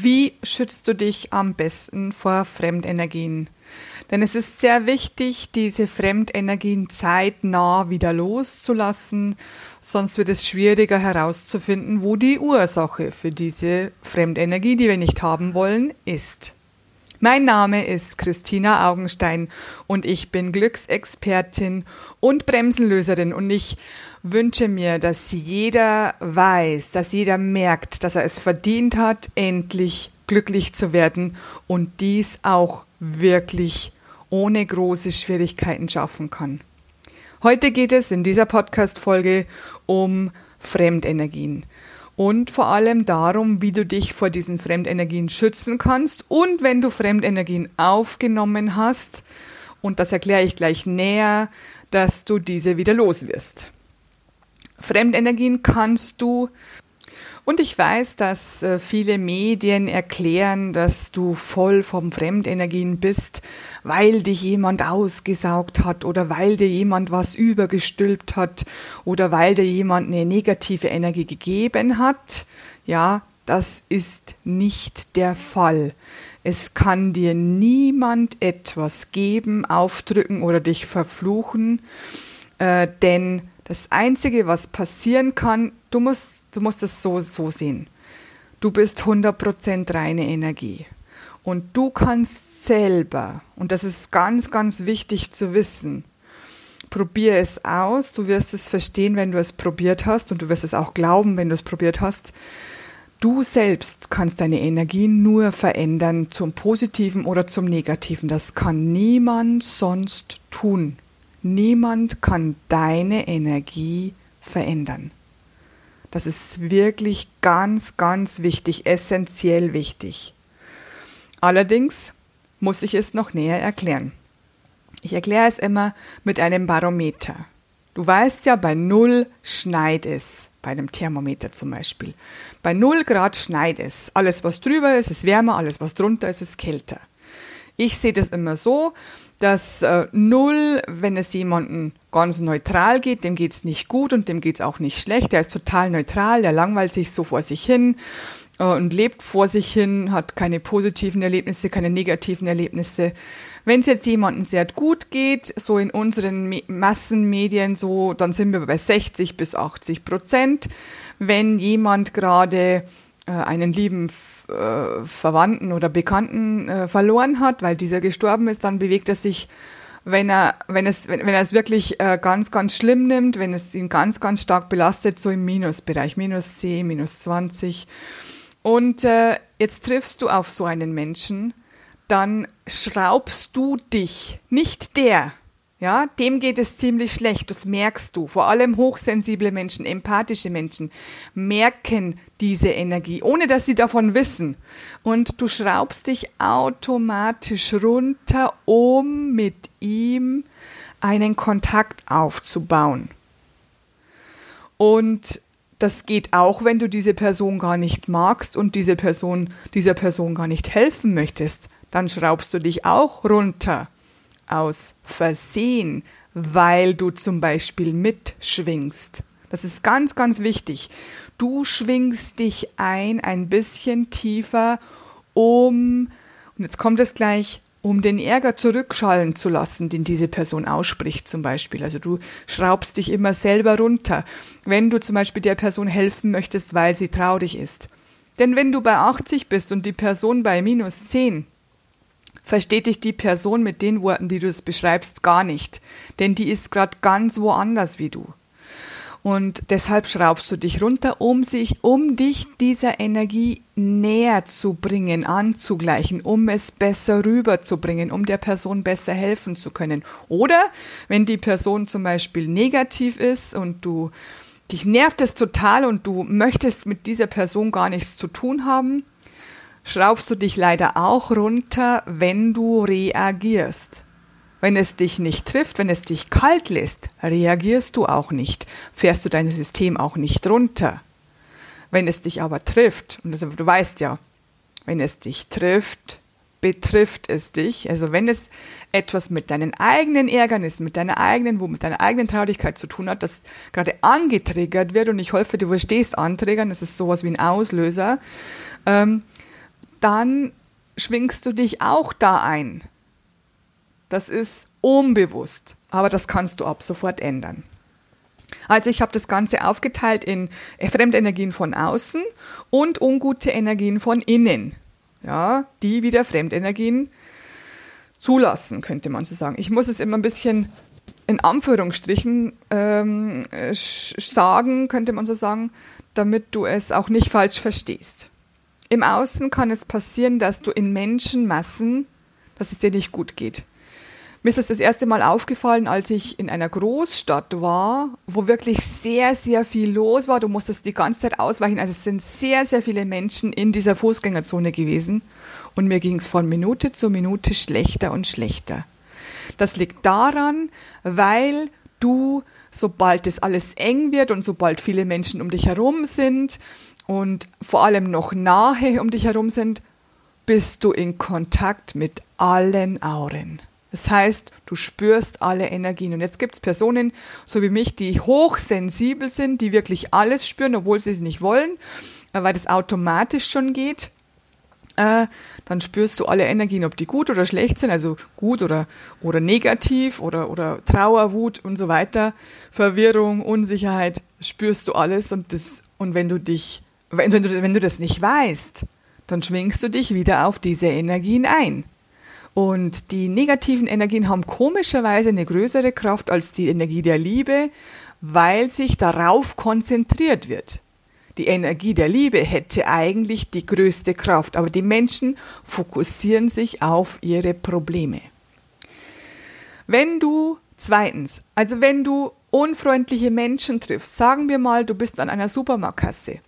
Wie schützt du dich am besten vor Fremdenergien? Denn es ist sehr wichtig, diese Fremdenergien zeitnah wieder loszulassen, sonst wird es schwieriger herauszufinden, wo die Ursache für diese Fremdenergie, die wir nicht haben wollen, ist. Mein Name ist Christina Augenstein und ich bin Glücksexpertin und Bremsenlöserin und ich wünsche mir, dass jeder weiß, dass jeder merkt, dass er es verdient hat, endlich glücklich zu werden und dies auch wirklich ohne große Schwierigkeiten schaffen kann. Heute geht es in dieser Podcast-Folge um Fremdenergien und vor allem darum, wie du dich vor diesen Fremdenergien schützen kannst und wenn du Fremdenergien aufgenommen hast, und das erkläre ich gleich näher, dass du diese wieder los wirst. Fremdenergien kannst du und ich weiß, dass äh, viele Medien erklären, dass du voll vom Fremdenergien bist, weil dich jemand ausgesaugt hat oder weil dir jemand was übergestülpt hat oder weil dir jemand eine negative Energie gegeben hat. Ja, das ist nicht der Fall. Es kann dir niemand etwas geben, aufdrücken oder dich verfluchen, äh, denn das Einzige, was passieren kann, du musst, du musst es so, so sehen. Du bist 100% reine Energie. Und du kannst selber, und das ist ganz, ganz wichtig zu wissen, probier es aus, du wirst es verstehen, wenn du es probiert hast und du wirst es auch glauben, wenn du es probiert hast. Du selbst kannst deine Energie nur verändern zum Positiven oder zum Negativen. Das kann niemand sonst tun. Niemand kann deine Energie verändern. Das ist wirklich ganz, ganz wichtig, essentiell wichtig. Allerdings muss ich es noch näher erklären. Ich erkläre es immer mit einem Barometer. Du weißt ja, bei Null schneit es, bei einem Thermometer zum Beispiel. Bei Null Grad schneit es. Alles, was drüber ist, ist wärmer, alles, was drunter ist, ist kälter. Ich sehe das immer so, dass äh, null, wenn es jemanden ganz neutral geht, dem geht's nicht gut und dem geht's auch nicht schlecht. Der ist total neutral, der langweilt sich so vor sich hin äh, und lebt vor sich hin, hat keine positiven Erlebnisse, keine negativen Erlebnisse. Wenn es jetzt jemandem sehr gut geht, so in unseren Me Massenmedien so, dann sind wir bei 60 bis 80 Prozent. Wenn jemand gerade äh, einen lieben äh, Verwandten oder Bekannten äh, verloren hat, weil dieser gestorben ist, dann bewegt er sich, wenn er, wenn es, wenn, er es wirklich ganz, ganz schlimm nimmt, wenn es ihn ganz, ganz stark belastet, so im Minusbereich, minus 10, minus 20. Und jetzt triffst du auf so einen Menschen, dann schraubst du dich, nicht der, ja, dem geht es ziemlich schlecht, das merkst du. Vor allem hochsensible Menschen, empathische Menschen merken diese Energie, ohne dass sie davon wissen. Und du schraubst dich automatisch runter, um mit ihm einen Kontakt aufzubauen. Und das geht auch, wenn du diese Person gar nicht magst und diese Person, dieser Person gar nicht helfen möchtest. Dann schraubst du dich auch runter aus Versehen, weil du zum Beispiel mitschwingst. Das ist ganz, ganz wichtig. Du schwingst dich ein, ein bisschen tiefer, um, und jetzt kommt es gleich, um den Ärger zurückschallen zu lassen, den diese Person ausspricht zum Beispiel. Also du schraubst dich immer selber runter, wenn du zum Beispiel der Person helfen möchtest, weil sie traurig ist. Denn wenn du bei 80 bist und die Person bei minus 10, versteht dich die Person mit den Worten, die du es beschreibst, gar nicht. Denn die ist gerade ganz woanders wie du. Und deshalb schraubst du dich runter, um sich, um dich dieser Energie näher zu bringen, anzugleichen, um es besser rüberzubringen, um der Person besser helfen zu können. Oder wenn die Person zum Beispiel negativ ist und du dich nervt es total und du möchtest mit dieser Person gar nichts zu tun haben, schraubst du dich leider auch runter, wenn du reagierst. Wenn es dich nicht trifft, wenn es dich kalt lässt, reagierst du auch nicht, fährst du dein System auch nicht runter. Wenn es dich aber trifft, und das, du weißt ja, wenn es dich trifft, betrifft es dich. Also wenn es etwas mit deinen eigenen Ärgernissen, mit deiner eigenen Wut, mit deiner eigenen Traurigkeit zu tun hat, das gerade angetriggert wird, und ich hoffe, du verstehst Anträgern, das ist sowas wie ein Auslöser, ähm, dann schwingst du dich auch da ein. Das ist unbewusst, aber das kannst du ab sofort ändern. Also ich habe das Ganze aufgeteilt in Fremdenergien von außen und ungute Energien von innen. Ja, die wieder Fremdenergien zulassen, könnte man so sagen. Ich muss es immer ein bisschen in Anführungsstrichen ähm, sagen, könnte man so sagen, damit du es auch nicht falsch verstehst. Im Außen kann es passieren, dass du in Menschenmassen, dass es dir nicht gut geht. Mir ist das das erste Mal aufgefallen, als ich in einer Großstadt war, wo wirklich sehr, sehr viel los war. Du musstest die ganze Zeit ausweichen. Also es sind sehr, sehr viele Menschen in dieser Fußgängerzone gewesen. Und mir ging es von Minute zu Minute schlechter und schlechter. Das liegt daran, weil du, sobald es alles eng wird und sobald viele Menschen um dich herum sind und vor allem noch nahe um dich herum sind, bist du in Kontakt mit allen Auren. Das heißt, du spürst alle Energien. Und jetzt gibt es Personen, so wie mich, die hochsensibel sind, die wirklich alles spüren, obwohl sie es nicht wollen, äh, weil das automatisch schon geht. Äh, dann spürst du alle Energien, ob die gut oder schlecht sind, also gut oder, oder negativ oder, oder Trauer, Wut und so weiter, Verwirrung, Unsicherheit, spürst du alles. Und, das, und wenn du dich, wenn, du, wenn du das nicht weißt, dann schwingst du dich wieder auf diese Energien ein. Und die negativen Energien haben komischerweise eine größere Kraft als die Energie der Liebe, weil sich darauf konzentriert wird. Die Energie der Liebe hätte eigentlich die größte Kraft, aber die Menschen fokussieren sich auf ihre Probleme. Wenn du zweitens, also wenn du unfreundliche Menschen triffst, sagen wir mal, du bist an einer Supermarktkasse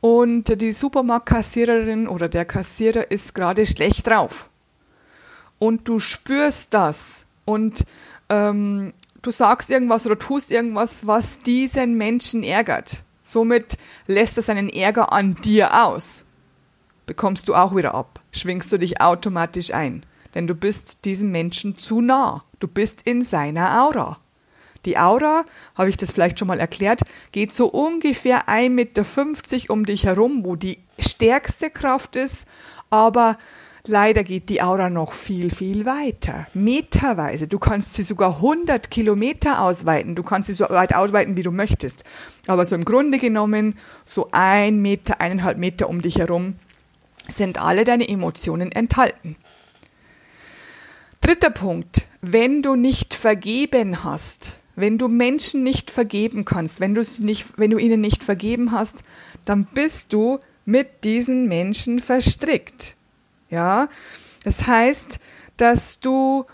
und die Supermarktkassiererin oder der Kassierer ist gerade schlecht drauf und du spürst das und ähm, du sagst irgendwas oder tust irgendwas, was diesen Menschen ärgert. Somit lässt er seinen Ärger an dir aus. Bekommst du auch wieder ab, schwingst du dich automatisch ein, denn du bist diesem Menschen zu nah. Du bist in seiner Aura. Die Aura, habe ich das vielleicht schon mal erklärt, geht so ungefähr 1,50 Meter um dich herum, wo die stärkste Kraft ist, aber Leider geht die Aura noch viel, viel weiter. Meterweise. Du kannst sie sogar 100 Kilometer ausweiten. Du kannst sie so weit ausweiten, wie du möchtest. Aber so im Grunde genommen, so ein Meter, eineinhalb Meter um dich herum, sind alle deine Emotionen enthalten. Dritter Punkt. Wenn du nicht vergeben hast, wenn du Menschen nicht vergeben kannst, wenn du, nicht, wenn du ihnen nicht vergeben hast, dann bist du mit diesen Menschen verstrickt. Ja, das heißt, dass du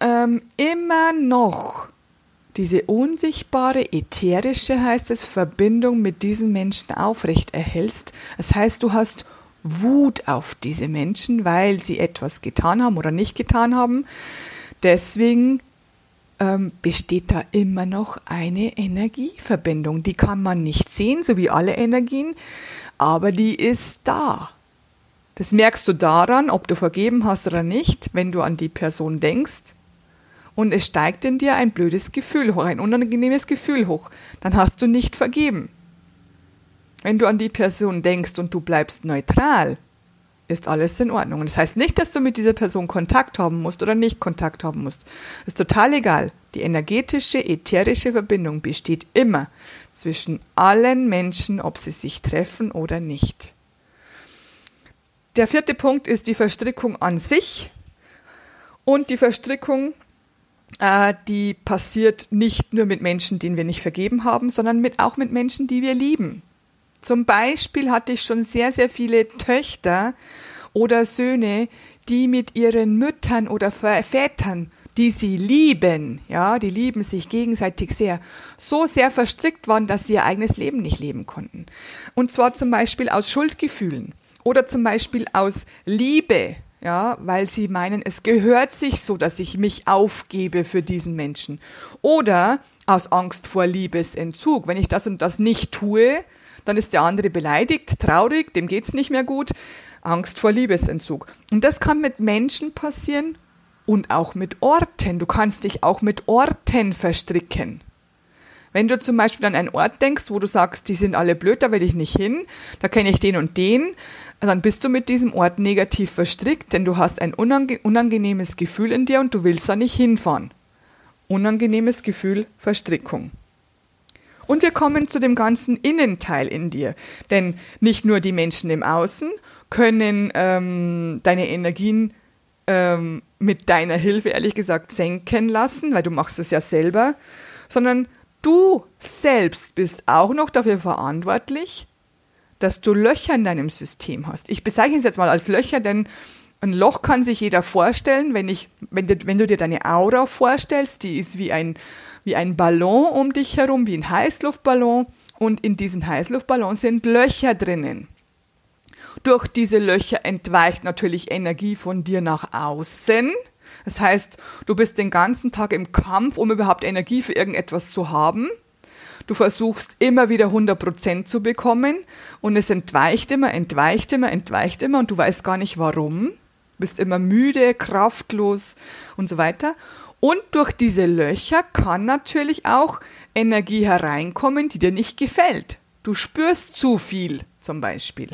ähm, immer noch diese unsichtbare, ätherische, heißt es, Verbindung mit diesen Menschen aufrecht erhältst. Das heißt, du hast Wut auf diese Menschen, weil sie etwas getan haben oder nicht getan haben. Deswegen ähm, besteht da immer noch eine Energieverbindung. Die kann man nicht sehen, so wie alle Energien, aber die ist da. Das merkst du daran, ob du vergeben hast oder nicht, wenn du an die Person denkst. Und es steigt in dir ein blödes Gefühl hoch, ein unangenehmes Gefühl hoch. Dann hast du nicht vergeben. Wenn du an die Person denkst und du bleibst neutral, ist alles in Ordnung. das heißt nicht, dass du mit dieser Person Kontakt haben musst oder nicht Kontakt haben musst. Das ist total egal. Die energetische, ätherische Verbindung besteht immer zwischen allen Menschen, ob sie sich treffen oder nicht. Der vierte Punkt ist die Verstrickung an sich. Und die Verstrickung, äh, die passiert nicht nur mit Menschen, denen wir nicht vergeben haben, sondern mit, auch mit Menschen, die wir lieben. Zum Beispiel hatte ich schon sehr, sehr viele Töchter oder Söhne, die mit ihren Müttern oder Vätern, die sie lieben, ja, die lieben sich gegenseitig sehr, so sehr verstrickt waren, dass sie ihr eigenes Leben nicht leben konnten. Und zwar zum Beispiel aus Schuldgefühlen. Oder zum Beispiel aus Liebe, ja, weil sie meinen, es gehört sich so, dass ich mich aufgebe für diesen Menschen. Oder aus Angst vor Liebesentzug. Wenn ich das und das nicht tue, dann ist der andere beleidigt, traurig, dem geht's nicht mehr gut. Angst vor Liebesentzug. Und das kann mit Menschen passieren und auch mit Orten. Du kannst dich auch mit Orten verstricken. Wenn du zum Beispiel an einen Ort denkst, wo du sagst, die sind alle blöd, da will ich nicht hin, da kenne ich den und den, dann bist du mit diesem Ort negativ verstrickt, denn du hast ein unange unangenehmes Gefühl in dir und du willst da nicht hinfahren. Unangenehmes Gefühl, Verstrickung. Und wir kommen zu dem ganzen Innenteil in dir. Denn nicht nur die Menschen im Außen können ähm, deine Energien ähm, mit deiner Hilfe, ehrlich gesagt, senken lassen, weil du machst es ja selber, sondern Du selbst bist auch noch dafür verantwortlich, dass du Löcher in deinem System hast. Ich bezeichne es jetzt mal als Löcher, denn ein Loch kann sich jeder vorstellen, wenn, ich, wenn, du, wenn du dir deine Aura vorstellst, die ist wie ein, wie ein Ballon um dich herum, wie ein Heißluftballon und in diesen Heißluftballon sind Löcher drinnen. Durch diese Löcher entweicht natürlich Energie von dir nach außen das heißt, du bist den ganzen Tag im Kampf, um überhaupt Energie für irgendetwas zu haben. Du versuchst immer wieder 100% zu bekommen und es entweicht immer, entweicht immer, entweicht immer und du weißt gar nicht warum. Bist immer müde, kraftlos und so weiter. Und durch diese Löcher kann natürlich auch Energie hereinkommen, die dir nicht gefällt. Du spürst zu viel zum Beispiel.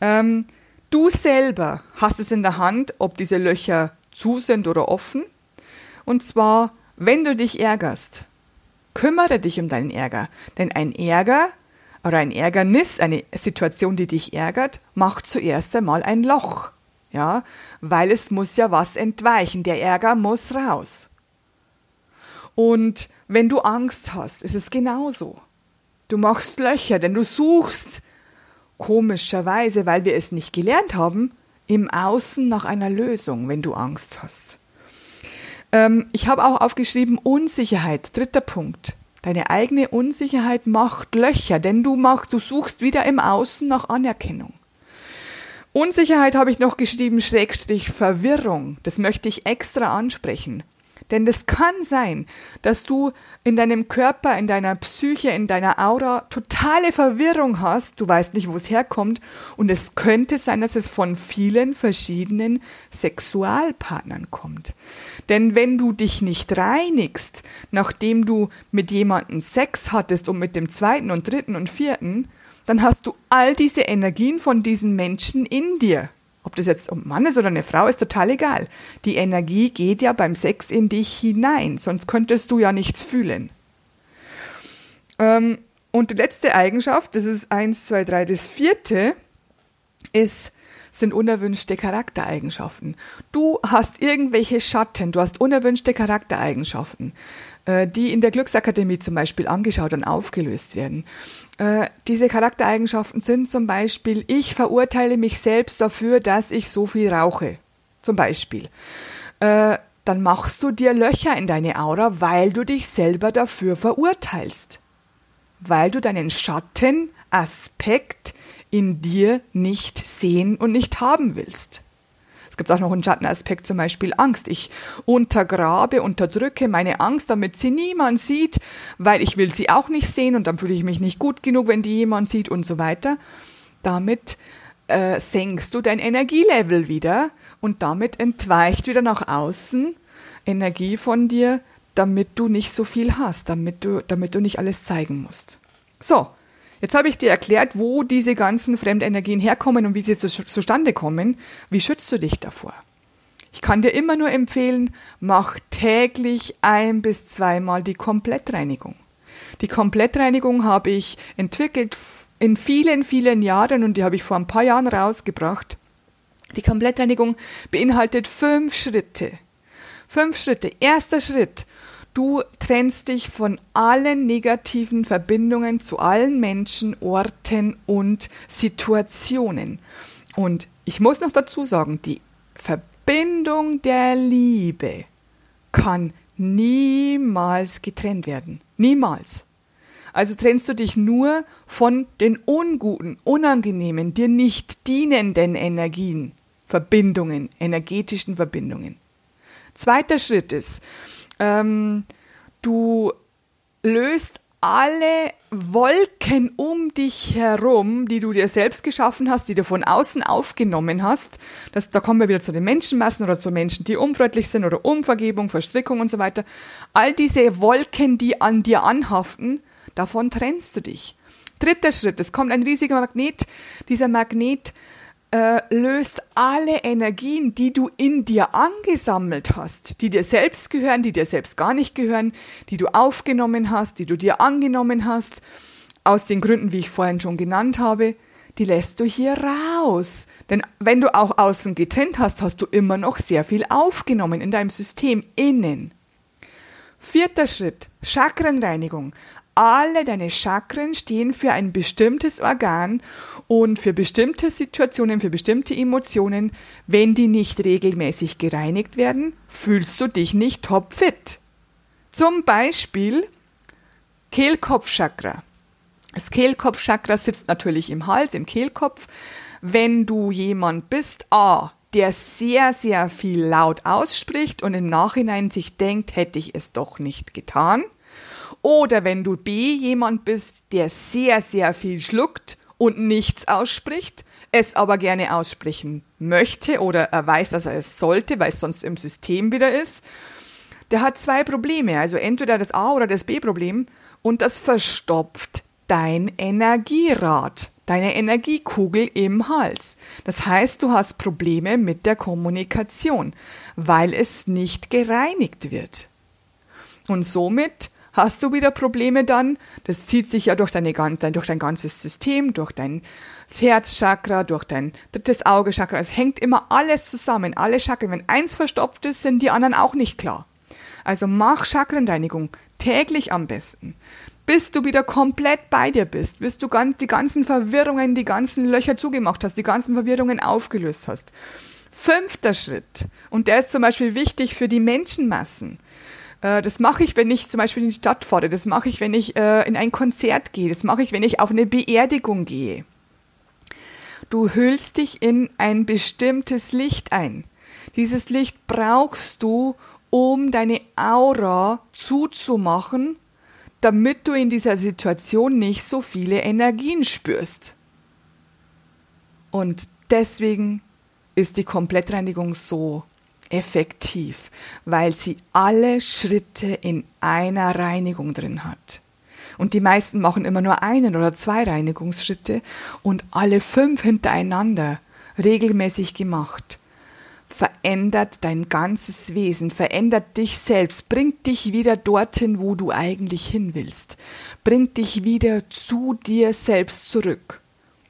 Ähm, du selber hast es in der Hand, ob diese Löcher zu sind oder offen. Und zwar, wenn du dich ärgerst, kümmere dich um deinen Ärger. Denn ein Ärger oder ein Ärgernis, eine Situation, die dich ärgert, macht zuerst einmal ein Loch. Ja, weil es muss ja was entweichen. Der Ärger muss raus. Und wenn du Angst hast, ist es genauso. Du machst Löcher, denn du suchst komischerweise, weil wir es nicht gelernt haben, im Außen nach einer Lösung, wenn du Angst hast. Ähm, ich habe auch aufgeschrieben Unsicherheit, dritter Punkt. Deine eigene Unsicherheit macht Löcher, denn du machst, du suchst wieder im Außen nach Anerkennung. Unsicherheit habe ich noch geschrieben, Schrägstrich Verwirrung. Das möchte ich extra ansprechen. Denn es kann sein, dass du in deinem Körper, in deiner Psyche, in deiner Aura totale Verwirrung hast, du weißt nicht, wo es herkommt, und es könnte sein, dass es von vielen verschiedenen Sexualpartnern kommt. Denn wenn du dich nicht reinigst, nachdem du mit jemandem Sex hattest und mit dem zweiten und dritten und vierten, dann hast du all diese Energien von diesen Menschen in dir. Ob das jetzt ein Mann ist oder eine Frau, ist total egal. Die Energie geht ja beim Sex in dich hinein, sonst könntest du ja nichts fühlen. Ähm, und die letzte Eigenschaft, das ist eins, zwei, drei, das vierte, ist, sind unerwünschte Charaktereigenschaften. Du hast irgendwelche Schatten, du hast unerwünschte Charaktereigenschaften. Äh, die in der Glücksakademie zum Beispiel angeschaut und aufgelöst werden. Äh, diese Charaktereigenschaften sind zum Beispiel, ich verurteile mich selbst dafür, dass ich so viel rauche. Zum Beispiel. Äh, dann machst du dir Löcher in deine Aura, weil du dich selber dafür verurteilst. Weil du deinen Schattenaspekt in dir nicht sehen und nicht haben willst. Es gibt auch noch einen Schattenaspekt, zum Beispiel Angst. Ich untergrabe, unterdrücke meine Angst, damit sie niemand sieht, weil ich will sie auch nicht sehen und dann fühle ich mich nicht gut genug, wenn die jemand sieht und so weiter. Damit äh, senkst du dein Energielevel wieder und damit entweicht wieder nach außen Energie von dir, damit du nicht so viel hast, damit du, damit du nicht alles zeigen musst. So, Jetzt habe ich dir erklärt, wo diese ganzen Fremdenergien herkommen und wie sie zu, zustande kommen. Wie schützt du dich davor? Ich kann dir immer nur empfehlen, mach täglich ein bis zweimal die Komplettreinigung. Die Komplettreinigung habe ich entwickelt in vielen, vielen Jahren und die habe ich vor ein paar Jahren rausgebracht. Die Komplettreinigung beinhaltet fünf Schritte. Fünf Schritte. Erster Schritt. Du trennst dich von allen negativen Verbindungen zu allen Menschen, Orten und Situationen. Und ich muss noch dazu sagen, die Verbindung der Liebe kann niemals getrennt werden. Niemals. Also trennst du dich nur von den unguten, unangenehmen, dir nicht dienenden Energien, Verbindungen, energetischen Verbindungen. Zweiter Schritt ist, ähm, du löst alle Wolken um dich herum, die du dir selbst geschaffen hast, die du von außen aufgenommen hast, das, da kommen wir wieder zu den Menschenmassen oder zu Menschen, die unfreundlich sind oder Umvergebung, Verstrickung und so weiter. All diese Wolken, die an dir anhaften, davon trennst du dich. Dritter Schritt, es kommt ein riesiger Magnet. Dieser Magnet äh, löst alle Energien, die du in dir angesammelt hast, die dir selbst gehören, die dir selbst gar nicht gehören, die du aufgenommen hast, die du dir angenommen hast, aus den Gründen, wie ich vorhin schon genannt habe, die lässt du hier raus. Denn wenn du auch außen getrennt hast, hast du immer noch sehr viel aufgenommen in deinem System innen. Vierter Schritt, Chakrenreinigung. Alle deine Chakren stehen für ein bestimmtes Organ und für bestimmte Situationen, für bestimmte Emotionen. Wenn die nicht regelmäßig gereinigt werden, fühlst du dich nicht topfit. Zum Beispiel Kehlkopfchakra. Das Kehlkopfchakra sitzt natürlich im Hals, im Kehlkopf. Wenn du jemand bist, A, der sehr, sehr viel laut ausspricht und im Nachhinein sich denkt, hätte ich es doch nicht getan, oder wenn du B jemand bist, der sehr, sehr viel schluckt und nichts ausspricht, es aber gerne aussprechen möchte oder er weiß, dass er es sollte, weil es sonst im System wieder ist, der hat zwei Probleme. Also entweder das A oder das B-Problem und das verstopft dein Energierad, deine Energiekugel im Hals. Das heißt, du hast Probleme mit der Kommunikation, weil es nicht gereinigt wird. Und somit hast du wieder Probleme dann. Das zieht sich ja durch, deine, durch dein ganzes System, durch dein Herzchakra, durch dein drittes Augechakra. Es hängt immer alles zusammen, alle Chakren. Wenn eins verstopft ist, sind die anderen auch nicht klar. Also mach Chakrenreinigung täglich am besten. Bis du wieder komplett bei dir bist, bis du die ganzen Verwirrungen, die ganzen Löcher zugemacht hast, die ganzen Verwirrungen aufgelöst hast. Fünfter Schritt, und der ist zum Beispiel wichtig für die Menschenmassen. Äh, das mache ich, wenn ich zum Beispiel in die Stadt fahre. Das mache ich, wenn ich äh, in ein Konzert gehe. Das mache ich, wenn ich auf eine Beerdigung gehe. Du hüllst dich in ein bestimmtes Licht ein. Dieses Licht brauchst du, um deine Aura zuzumachen, damit du in dieser Situation nicht so viele Energien spürst. Und deswegen ist die Komplettreinigung so effektiv, weil sie alle Schritte in einer Reinigung drin hat. Und die meisten machen immer nur einen oder zwei Reinigungsschritte und alle fünf hintereinander, regelmäßig gemacht, verändert dein ganzes Wesen, verändert dich selbst, bringt dich wieder dorthin, wo du eigentlich hin willst, bringt dich wieder zu dir selbst zurück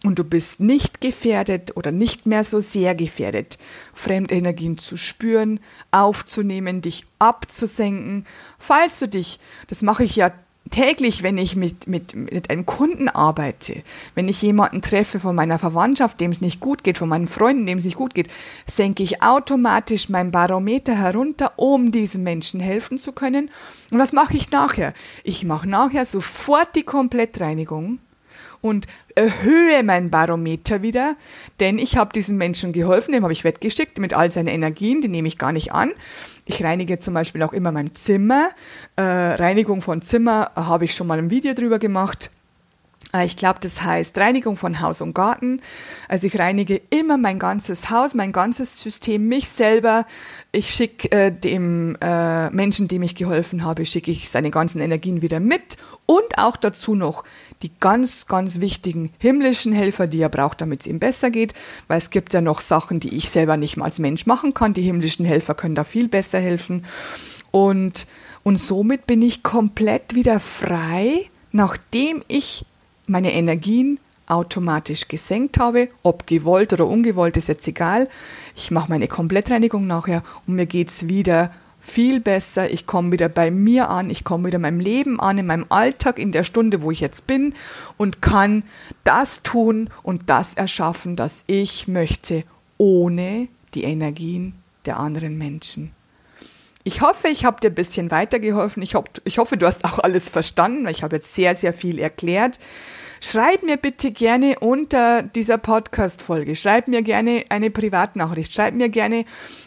und du bist nicht gefährdet oder nicht mehr so sehr gefährdet, Fremdenergien zu spüren, aufzunehmen, dich abzusenken. Falls du dich, das mache ich ja täglich, wenn ich mit, mit, mit einem Kunden arbeite, wenn ich jemanden treffe von meiner Verwandtschaft, dem es nicht gut geht, von meinen Freunden, dem es nicht gut geht, senke ich automatisch mein Barometer herunter, um diesen Menschen helfen zu können. Und was mache ich nachher? Ich mache nachher sofort die Komplettreinigung und erhöhe mein Barometer wieder, denn ich habe diesen Menschen geholfen, dem habe ich weggeschickt mit all seinen Energien, die nehme ich gar nicht an. Ich reinige zum Beispiel auch immer mein Zimmer. Äh, Reinigung von Zimmer habe ich schon mal ein Video drüber gemacht. Äh, ich glaube, das heißt Reinigung von Haus und Garten. Also ich reinige immer mein ganzes Haus, mein ganzes System, mich selber. Ich schicke äh, dem äh, Menschen, dem ich geholfen habe, schicke ich seine ganzen Energien wieder mit und auch dazu noch die ganz, ganz wichtigen himmlischen Helfer, die er braucht, damit es ihm besser geht, weil es gibt ja noch Sachen, die ich selber nicht mal als Mensch machen kann. Die himmlischen Helfer können da viel besser helfen. Und, und somit bin ich komplett wieder frei, nachdem ich meine Energien automatisch gesenkt habe, ob gewollt oder ungewollt, ist jetzt egal. Ich mache meine Komplettreinigung nachher und mir geht's wieder viel besser. Ich komme wieder bei mir an, ich komme wieder in meinem Leben an, in meinem Alltag, in der Stunde, wo ich jetzt bin und kann das tun und das erschaffen, das ich möchte, ohne die Energien der anderen Menschen. Ich hoffe, ich habe dir ein bisschen weitergeholfen. Ich, hoff, ich hoffe, du hast auch alles verstanden, weil ich habe jetzt sehr, sehr viel erklärt. Schreib mir bitte gerne unter dieser Podcast-Folge, schreib mir gerne eine Privatnachricht, schreib mir gerne,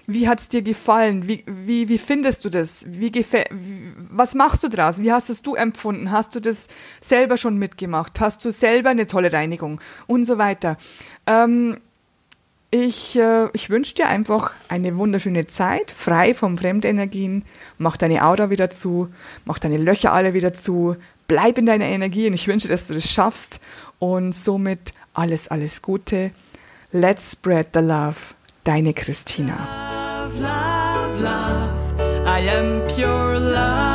wie hat's dir gefallen, wie, wie, wie findest du das, wie was machst du draus, wie hast es du empfunden, hast du das selber schon mitgemacht, hast du selber eine tolle Reinigung? Und so weiter. Ähm, ich, äh, ich wünsche dir einfach eine wunderschöne Zeit, frei von Fremdenergien. Mach deine Aura wieder zu, mach deine Löcher alle wieder zu, bleib in deiner Energie und ich wünsche, dass du das schaffst. Und somit alles, alles Gute. Let's spread the love. Deine Christina. Love, love, love. I am pure love.